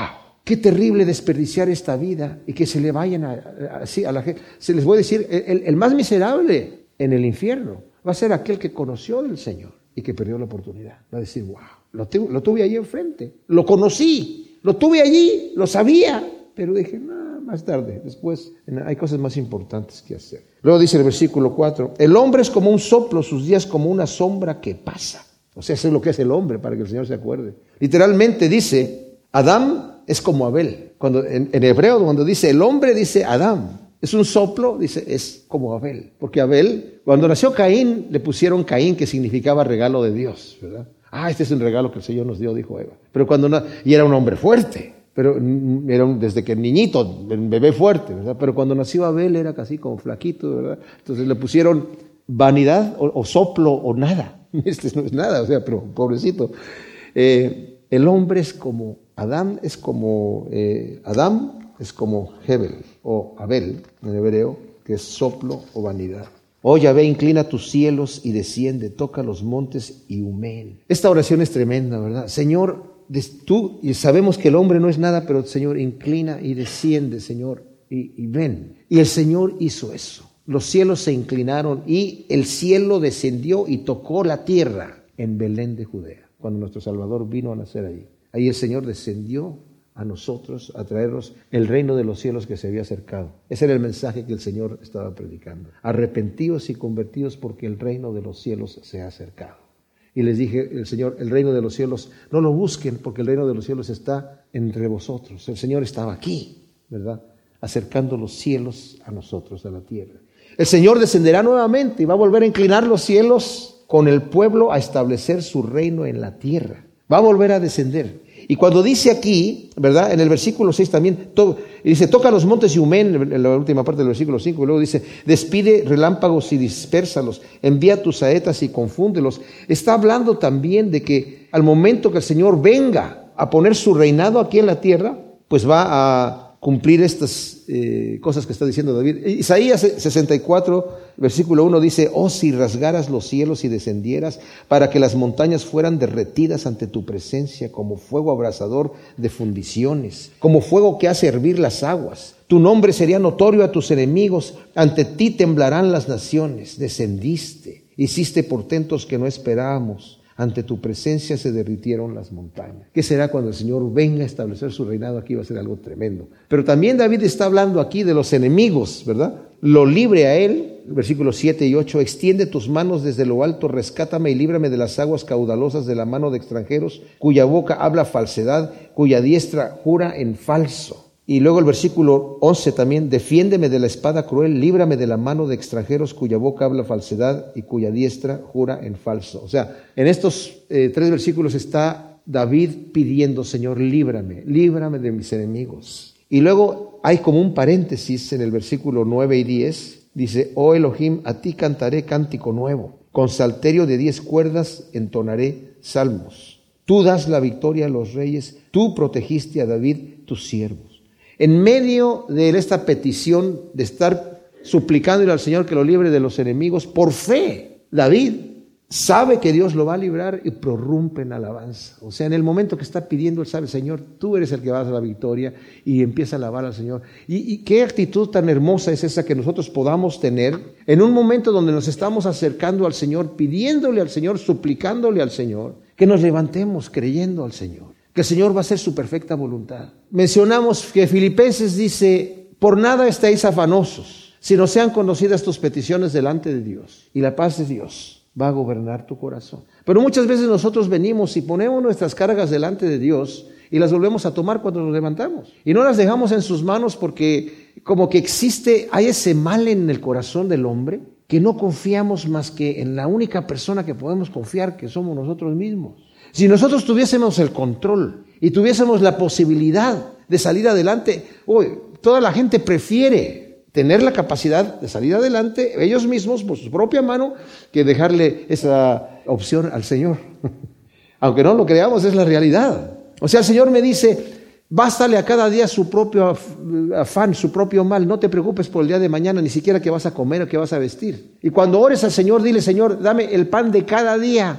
Qué terrible desperdiciar esta vida y que se le vayan así a, la gente. Se les voy a decir, el, el, más miserable en el infierno va a ser aquel que conoció del Señor y que perdió la oportunidad. Va a decir, wow, lo, lo tuve allí enfrente, lo conocí, lo tuve allí, lo sabía, pero dije, no, más tarde, después hay cosas más importantes que hacer. Luego dice el versículo 4, el hombre es como un soplo, sus días como una sombra que pasa. O sea, eso es lo que es el hombre, para que el Señor se acuerde. Literalmente dice, Adán es como Abel. Cuando, en, hebreo, cuando dice el hombre, dice Adán. Es un soplo, dice, es como Abel. Porque Abel, cuando nació Caín, le pusieron Caín, que significaba regalo de Dios, ¿verdad? Ah, este es un regalo que el Señor nos dio, dijo Eva. Pero cuando, y era un hombre fuerte pero era desde que niñito, un bebé fuerte, ¿verdad? Pero cuando nació Abel era casi como flaquito, ¿verdad? Entonces le pusieron vanidad o, soplo o nada. Este no es nada, o sea, pero pobrecito. Eh, el hombre es como Adán, es como eh, Adán, es como Hebel o Abel en hebreo, que es soplo o vanidad. Oh Yahvé, inclina tus cielos y desciende, toca los montes y humeen. Esta oración es tremenda, ¿verdad? Señor, tú, y sabemos que el hombre no es nada, pero Señor inclina y desciende, Señor, y, ven. Y el Señor hizo eso. Los cielos se inclinaron y el cielo descendió y tocó la tierra en Belén de Judea, cuando nuestro Salvador vino a nacer allí. Ahí el Señor descendió a nosotros a traernos el reino de los cielos que se había acercado. Ese era el mensaje que el Señor estaba predicando. Arrepentidos y convertidos porque el reino de los cielos se ha acercado. Y les dije, el Señor, el reino de los cielos, no lo busquen porque el reino de los cielos está entre vosotros. El Señor estaba aquí, ¿verdad? Acercando los cielos a nosotros, a la tierra. El Señor descenderá nuevamente y va a volver a inclinar los cielos con el pueblo a establecer su reino en la tierra. Va a volver a descender. Y cuando dice aquí, ¿verdad? En el versículo 6 también, dice, toca los montes y humen, en la última parte del versículo 5, y luego dice, despide relámpagos y dispérsalos, envía tus saetas y confúndelos. Está hablando también de que al momento que el Señor venga a poner su reinado aquí en la tierra, pues va a cumplir estas eh, cosas que está diciendo David. Isaías 64, versículo 1 dice, oh si rasgaras los cielos y descendieras para que las montañas fueran derretidas ante tu presencia como fuego abrasador de fundiciones, como fuego que hace hervir las aguas. Tu nombre sería notorio a tus enemigos, ante ti temblarán las naciones. Descendiste, hiciste portentos que no esperábamos ante tu presencia se derritieron las montañas. ¿Qué será cuando el Señor venga a establecer su reinado aquí? Va a ser algo tremendo. Pero también David está hablando aquí de los enemigos, ¿verdad? Lo libre a él, versículos 7 y 8, extiende tus manos desde lo alto, rescátame y líbrame de las aguas caudalosas de la mano de extranjeros, cuya boca habla falsedad, cuya diestra jura en falso. Y luego el versículo 11 también, defiéndeme de la espada cruel, líbrame de la mano de extranjeros cuya boca habla falsedad y cuya diestra jura en falso. O sea, en estos eh, tres versículos está David pidiendo, Señor, líbrame, líbrame de mis enemigos. Y luego hay como un paréntesis en el versículo 9 y 10, dice, oh Elohim, a ti cantaré cántico nuevo, con salterio de diez cuerdas entonaré salmos. Tú das la victoria a los reyes, tú protegiste a David, tu siervo. En medio de esta petición de estar suplicándole al Señor que lo libre de los enemigos, por fe, David sabe que Dios lo va a librar y prorrumpe en alabanza. O sea, en el momento que está pidiendo, él sabe, Señor, tú eres el que va a la victoria y empieza a alabar al Señor. Y, y, qué actitud tan hermosa es esa que nosotros podamos tener en un momento donde nos estamos acercando al Señor, pidiéndole al Señor, suplicándole al Señor, que nos levantemos creyendo al Señor que el Señor va a hacer su perfecta voluntad. Mencionamos que Filipenses dice, por nada estéis afanosos, sino sean conocidas tus peticiones delante de Dios. Y la paz de Dios va a gobernar tu corazón. Pero muchas veces nosotros venimos y ponemos nuestras cargas delante de Dios y las volvemos a tomar cuando nos levantamos. Y no las dejamos en sus manos porque como que existe, hay ese mal en el corazón del hombre que no confiamos más que en la única persona que podemos confiar, que somos nosotros mismos. Si nosotros tuviésemos el control y tuviésemos la posibilidad de salir adelante, toda la gente prefiere tener la capacidad de salir adelante ellos mismos por su propia mano que dejarle esa opción al Señor. Aunque no lo creamos, es la realidad. O sea, el Señor me dice, bástale a cada día su propio afán, su propio mal, no te preocupes por el día de mañana, ni siquiera que vas a comer o que vas a vestir. Y cuando ores al Señor, dile, Señor, dame el pan de cada día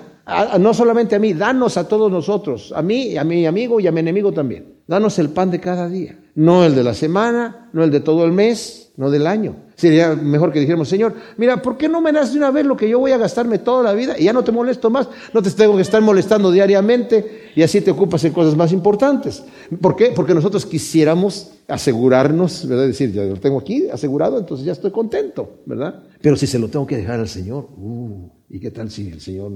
no solamente a mí, danos a todos nosotros, a mí, a mi amigo y a mi enemigo también. Danos el pan de cada día, no el de la semana, no el de todo el mes, no del año. Sería mejor que dijéramos, Señor, mira, ¿por qué no me das de una vez lo que yo voy a gastarme toda la vida y ya no te molesto más? No te tengo que estar molestando diariamente y así te ocupas en cosas más importantes. ¿Por qué? Porque nosotros quisiéramos asegurarnos, ¿verdad? Decir, ya lo tengo aquí asegurado, entonces ya estoy contento, ¿verdad? Pero si se lo tengo que dejar al Señor, uh, ¿y qué tal si el Señor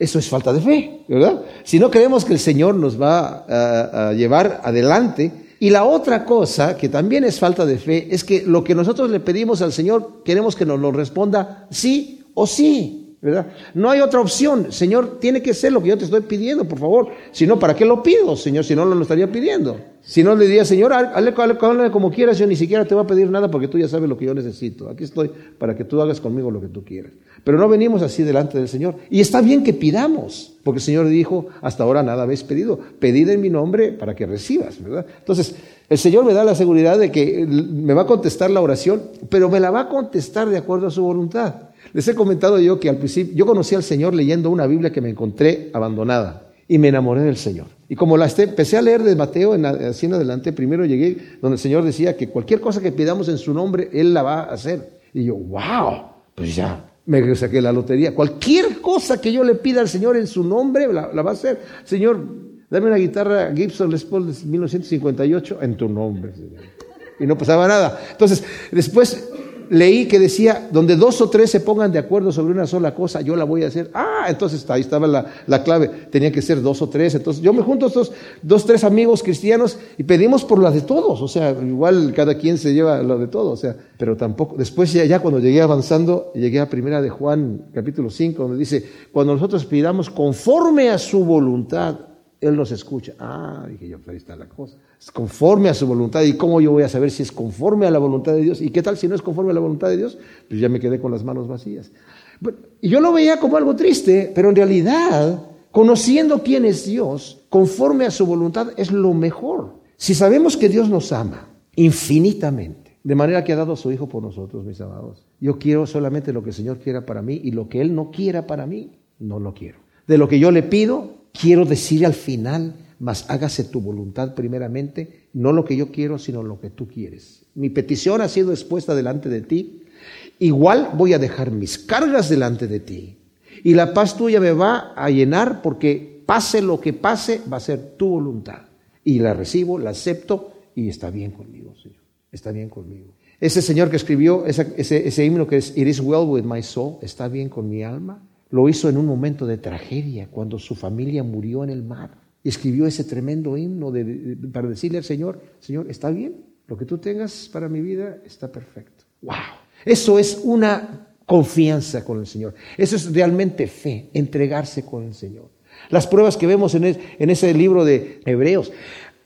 eso es falta de fe, ¿verdad? Si no creemos que el Señor nos va a, llevar adelante. Y la otra cosa que también es falta de fe es que lo que nosotros le pedimos al Señor queremos que nos lo responda sí o sí. ¿Verdad? No hay otra opción. Señor, tiene que ser lo que yo te estoy pidiendo, por favor. Si no, ¿para qué lo pido, Señor? Si no, lo estaría pidiendo. Si no, le diría, Señor, hazle, como quieras, yo ni siquiera te voy a pedir nada porque tú ya sabes lo que yo necesito. Aquí estoy para que tú hagas conmigo lo que tú quieras. Pero no venimos así delante del Señor. Y está bien que pidamos, porque el Señor dijo, hasta ahora nada habéis pedido. Pedid en mi nombre para que recibas, ¿verdad? Entonces, el Señor me da la seguridad de que me va a contestar la oración, pero me la va a contestar de acuerdo a su voluntad. Les he comentado yo que al principio, yo conocí al Señor leyendo una Biblia que me encontré abandonada y me enamoré del Señor. Y como la empecé a leer de Mateo en, así en adelante, primero llegué donde el Señor decía que cualquier cosa que pidamos en su nombre, Él la va a hacer. Y yo, wow, pues ya, me saqué la lotería. Cualquier cosa que yo le pida al Señor en su nombre, la, va a hacer. Señor, dame una guitarra Gibson Les Paul de 1958 en tu nombre, Señor. Y no pasaba nada. Entonces, después leí que decía, donde dos o tres se pongan de acuerdo sobre una sola cosa, yo la voy a hacer. Ah, entonces ahí estaba la, clave, tenía que ser dos o tres. Entonces yo me junto a estos dos, tres amigos cristianos y pedimos por la de todos. O sea, igual cada quien se lleva lo de todo. O sea, pero tampoco. Después ya, cuando llegué avanzando, llegué a primera de Juan, capítulo 5, donde dice, cuando nosotros pidamos conforme a su voluntad, Él nos escucha. Ah, dije yo, pues ahí está la cosa conforme a su voluntad. ¿Y cómo yo voy a saber si es conforme a la voluntad de Dios? ¿Y qué tal si no es conforme a la voluntad de Dios? Pues ya me quedé con las manos vacías. Y yo lo veía como algo triste, pero en realidad, conociendo quién es Dios, conforme a su voluntad, es lo mejor. Si sabemos que Dios nos ama infinitamente, de manera que ha dado a su Hijo por nosotros, mis amados, yo quiero solamente lo que el Señor quiera para mí y lo que Él no quiera para mí, no lo quiero. De lo que yo le pido, quiero decir al final, mas hágase tu voluntad primeramente, no lo que yo quiero, sino lo que tú quieres. Mi petición ha sido expuesta delante de ti, igual voy a dejar mis cargas delante de ti, y la paz tuya me va a llenar porque pase lo que pase, va a ser tu voluntad. Y la recibo, la acepto, y está bien conmigo, Señor, está bien conmigo. Ese Señor que escribió ese, ese himno que es It is well with my soul, está bien con mi alma, lo hizo en un momento de tragedia, cuando su familia murió en el mar escribió ese tremendo himno para decirle al Señor, Señor, está bien, lo que tú tengas para mi vida está perfecto. ¡Wow! Eso es una confianza con el Señor. Eso es realmente fe, entregarse con el Señor. Las pruebas que vemos en, ese libro de Hebreos.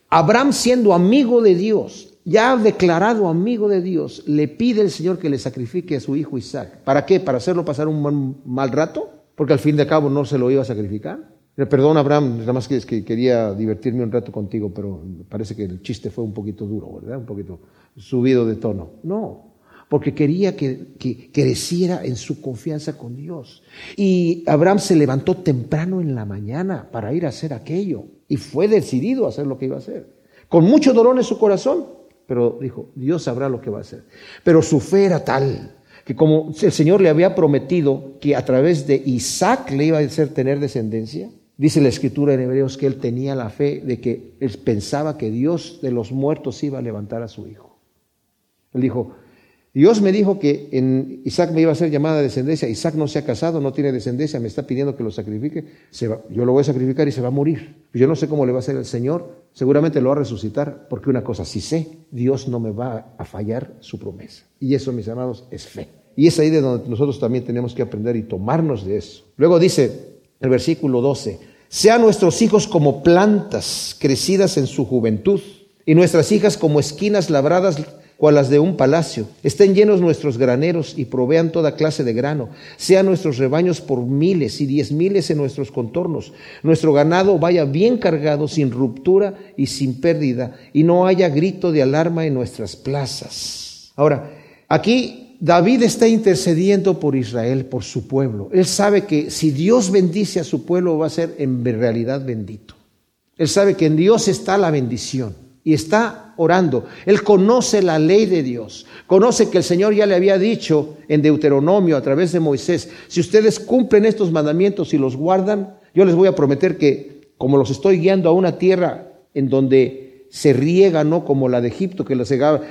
Abraham siendo amigo de Dios, ya declarado amigo de Dios, le pide al Señor que le sacrifique a su hijo Isaac. ¿Para qué? ¿Para hacerlo pasar un mal rato? Porque al fin de cabo no se lo iba a sacrificar. Perdón, Abraham, nada más que quería divertirme un rato contigo, pero parece que el chiste fue un poquito duro, ¿verdad? Un poquito subido de tono. No, porque quería que, que, creciera en su confianza con Dios. Y Abraham se levantó temprano en la mañana para ir a hacer aquello y fue decidido a hacer lo que iba a hacer. Con mucho dolor en su corazón, pero dijo, Dios sabrá lo que va a hacer. Pero su fe era tal que como el Señor le había prometido que a través de Isaac le iba a hacer tener descendencia, Dice la escritura en Hebreos que él tenía la fe de que él pensaba que Dios de los muertos iba a levantar a su hijo. Él dijo, Dios me dijo que en Isaac me iba a ser llamada descendencia. Isaac no se ha casado, no tiene descendencia, me está pidiendo que lo sacrifique. Yo lo voy a sacrificar y se va a morir. Yo no sé cómo le va a hacer el Señor. Seguramente lo va a resucitar, porque una cosa sí sé, Dios no me va a fallar su promesa. Y eso, mis amados, es fe. Y es ahí de donde nosotros también tenemos que aprender y tomarnos de eso. Luego dice, el versículo 12, sean nuestros hijos como plantas crecidas en su juventud y nuestras hijas como esquinas labradas cual las de un palacio. Estén llenos nuestros graneros y provean toda clase de grano. Sean nuestros rebaños por miles y diez miles en nuestros contornos. Nuestro ganado vaya bien cargado, sin ruptura y sin pérdida, y no haya grito de alarma en nuestras plazas. Ahora, aquí David está intercediendo por Israel, por su pueblo. Él sabe que si Dios bendice a su pueblo va a ser en realidad bendito. Él sabe que en Dios está la bendición y está orando. Él conoce la ley de Dios. Conoce que el Señor ya le había dicho en Deuteronomio a través de Moisés, si ustedes cumplen estos mandamientos y los guardan, yo les voy a prometer que como los estoy guiando a una tierra en donde se riega, no como la de Egipto, que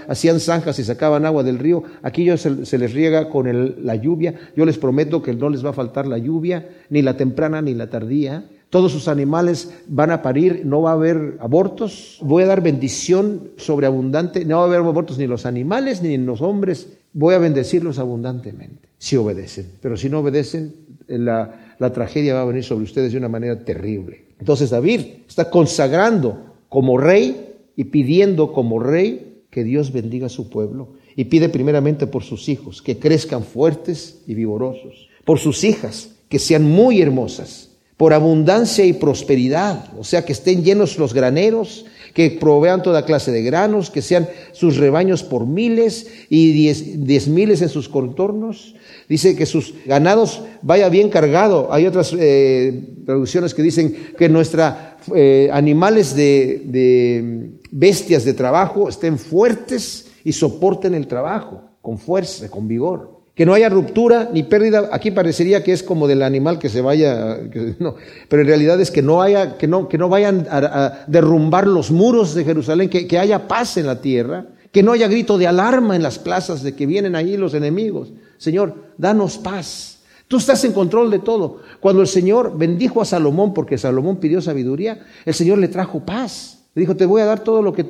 hacían zanjas y sacaban agua del río. Aquí se, se les riega con la lluvia. Yo les prometo que no les va a faltar la lluvia, ni la temprana ni la tardía. Todos sus animales van a parir, no va a haber abortos. Voy a dar bendición sobreabundante. No va a haber abortos ni los animales ni en los hombres. Voy a bendecirlos abundantemente, si obedecen. Pero si no obedecen, la, la tragedia va a venir sobre ustedes de una manera terrible. Entonces David está consagrando como rey y pidiendo como rey que Dios bendiga a su pueblo. Y pide primeramente por sus hijos, que crezcan fuertes y vigorosos. Por sus hijas, que sean muy hermosas. Por abundancia y prosperidad, o sea, que estén llenos los graneros, que provean toda clase de granos, que sean sus rebaños por miles y diez, miles en sus contornos. Dice que sus ganados vaya bien cargado. Hay otras eh, traducciones que dicen que nuestros eh, animales de bestias de trabajo estén fuertes y soporten el trabajo con fuerza, con vigor. Que no haya ruptura ni pérdida. Aquí parecería que es como del animal que se vaya, no, pero en realidad es que no haya, que no, que no vayan a, derrumbar los muros de Jerusalén, que, que haya paz en la tierra, Que no haya grito de alarma en las plazas de que vienen ahí los enemigos. Señor, danos paz. Tú estás en control de todo. Cuando el Señor bendijo a Salomón, porque Salomón pidió sabiduría, el Señor le trajo paz. Le dijo, te voy a dar todo lo que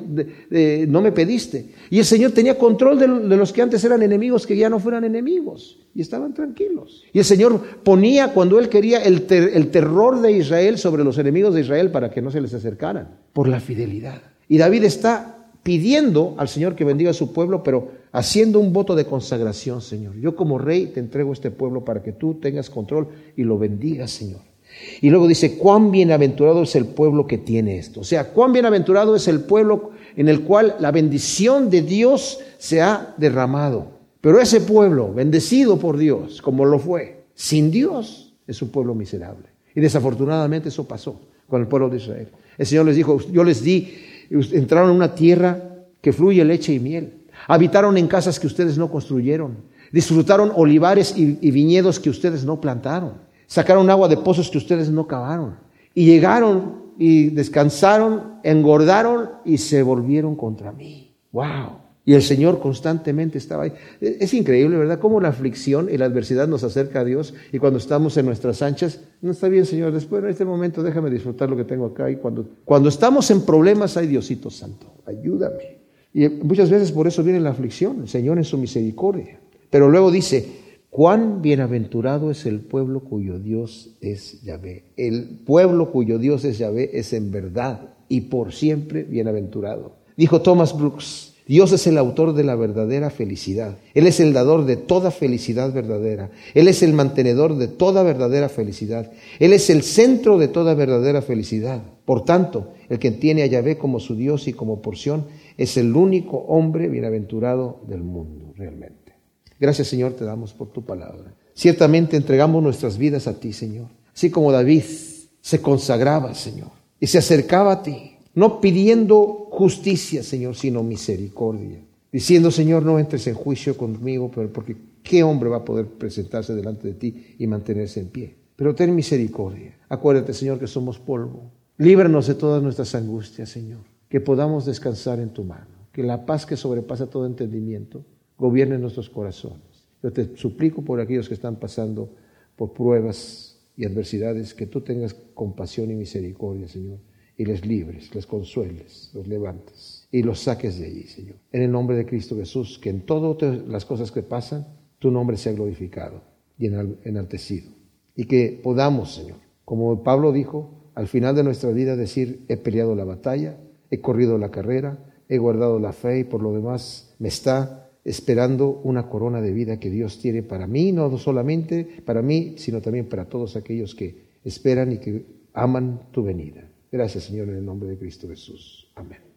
no me pediste. Y el Señor tenía control de, los que antes eran enemigos, que ya no fueran enemigos. Y estaban tranquilos. Y el Señor ponía, cuando Él quería, el, el terror de Israel sobre los enemigos de Israel para que no se les acercaran, por la fidelidad. Y David está pidiendo al Señor que bendiga a su pueblo, pero haciendo un voto de consagración, Señor. Yo como rey te entrego este pueblo para que tú tengas control y lo bendigas, Señor. Y luego dice, cuán bienaventurado es el pueblo que tiene esto. O sea, cuán bienaventurado es el pueblo en el cual la bendición de Dios se ha derramado. Pero ese pueblo, bendecido por Dios, como lo fue, sin Dios, es un pueblo miserable. Y desafortunadamente eso pasó con el pueblo de Israel. El Señor les dijo, yo les di, entraron en una tierra que fluye leche y miel. Habitaron en casas que ustedes no construyeron. Disfrutaron olivares y viñedos que ustedes no plantaron sacaron agua de pozos que ustedes no cavaron. Y llegaron y descansaron, engordaron y se volvieron contra mí. ¡Wow! Y el Señor constantemente estaba ahí. Es increíble, ¿verdad? Cómo la aflicción y la adversidad nos acerca a Dios y cuando estamos en nuestras anchas, no está bien, Señor, después en este momento déjame disfrutar lo que tengo acá. Y cuando, cuando estamos en problemas, hay Diosito Santo, ayúdame. Y muchas veces por eso viene la aflicción, el Señor en su misericordia. Pero luego dice, Cuán bienaventurado es el pueblo cuyo Dios es Yahvé. El pueblo cuyo Dios es Yahvé es en verdad y por siempre bienaventurado. Dijo Thomas Brooks, Dios es el autor de la verdadera felicidad. Él es el dador de toda felicidad verdadera. Él es el mantenedor de toda verdadera felicidad. Él es el centro de toda verdadera felicidad. Por tanto, el que tiene a Yahvé como su Dios y como porción es el único hombre bienaventurado del mundo, realmente. Gracias Señor te damos por tu palabra. Ciertamente entregamos nuestras vidas a ti, Señor. Así como David se consagraba, Señor, y se acercaba a ti, no pidiendo justicia, Señor, sino misericordia. Diciendo, Señor, no entres en juicio conmigo, pero porque ¿qué hombre va a poder presentarse delante de ti y mantenerse en pie? Pero ten misericordia. Acuérdate, Señor, que somos polvo. Líbranos de todas nuestras angustias, Señor. Que podamos descansar en tu mano. Que la paz que sobrepasa todo entendimiento gobierne nuestros corazones. Yo te suplico por aquellos que están pasando por pruebas y adversidades, que tú tengas compasión y misericordia, Señor, y les libres, les consueles, los levantes y los saques de allí, Señor. En el nombre de Cristo Jesús, que en todas las cosas que pasan, tu nombre sea glorificado y enaltecido. Y que podamos, Señor, como Pablo dijo, al final de nuestra vida decir, he peleado la batalla, he corrido la carrera, he guardado la fe y por lo demás me está esperando una corona de vida que Dios tiene para mí, no solamente para mí, sino también para todos aquellos que esperan y que aman tu venida. Gracias, Señor, en el nombre de Cristo Jesús. Amén.